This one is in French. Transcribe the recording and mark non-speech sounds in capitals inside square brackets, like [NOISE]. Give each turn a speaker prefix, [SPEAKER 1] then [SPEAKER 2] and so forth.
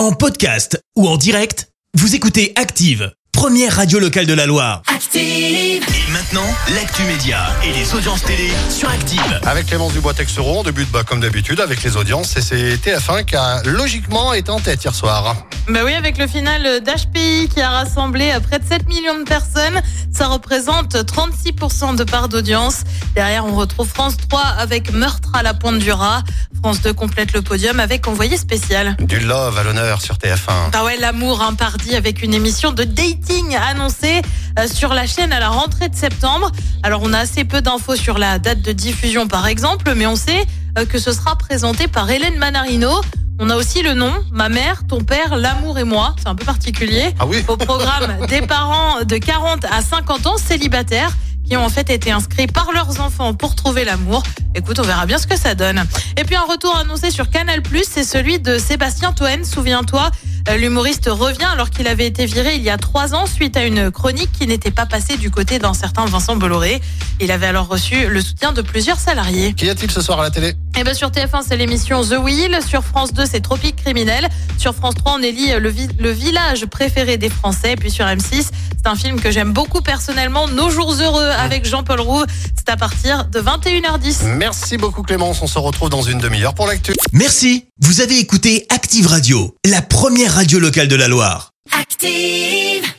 [SPEAKER 1] En podcast ou en direct, vous écoutez Active, première radio locale de la Loire.
[SPEAKER 2] Active.
[SPEAKER 1] Et maintenant, l'actu média et les audiences télé sur Active.
[SPEAKER 3] Avec Clémence Dubois-Texeron, on débute bah, comme d'habitude avec les audiences et c'est TF1 qui a logiquement été en tête hier soir.
[SPEAKER 4] Bah oui, avec le final d'HPI qui a rassemblé près de 7 millions de personnes, ça représente 36% de part d'audience. Derrière, on retrouve France 3 avec Meurtre à la pointe du rat. France 2 complète le podium avec Envoyé spécial.
[SPEAKER 3] Du love à l'honneur sur TF1.
[SPEAKER 4] Bah ouais, l'amour un pardi avec une émission de dating annoncée euh, sur la chaîne à la rentrée de septembre. Alors on a assez peu d'infos sur la date de diffusion par exemple, mais on sait euh, que ce sera présenté par Hélène Manarino. On a aussi le nom, ma mère, ton père, l'amour et moi. C'est un peu particulier.
[SPEAKER 3] Ah oui
[SPEAKER 4] Au programme [LAUGHS] des parents de 40 à 50 ans célibataires qui ont en fait été inscrits par leurs enfants pour trouver l'amour. Écoute, on verra bien ce que ça donne. Et puis un retour annoncé sur Canal+, c'est celui de Sébastien Toen. Souviens-toi, euh, l'humoriste revient alors qu'il avait été viré il y a trois ans suite à une chronique qui n'était pas passée du côté d'un certain Vincent Bolloré. Il avait alors reçu le soutien de plusieurs salariés.
[SPEAKER 3] Qu'y a-t-il ce soir à la télé?
[SPEAKER 4] Et bien sur TF1, c'est l'émission The Wheel. Sur France 2, c'est Tropique criminel. Sur France 3, on élit le, vi- le village préféré des Français. Et puis sur M6, c'est un film que j'aime beaucoup personnellement, Nos jours heureux avec Jean-Paul Rouve. C'est à partir de 21h10.
[SPEAKER 3] Merci beaucoup Clémence, on se retrouve dans une demi-heure pour l'actu.
[SPEAKER 1] Merci, vous avez écouté Active Radio, la première radio locale de la Loire.
[SPEAKER 2] Active.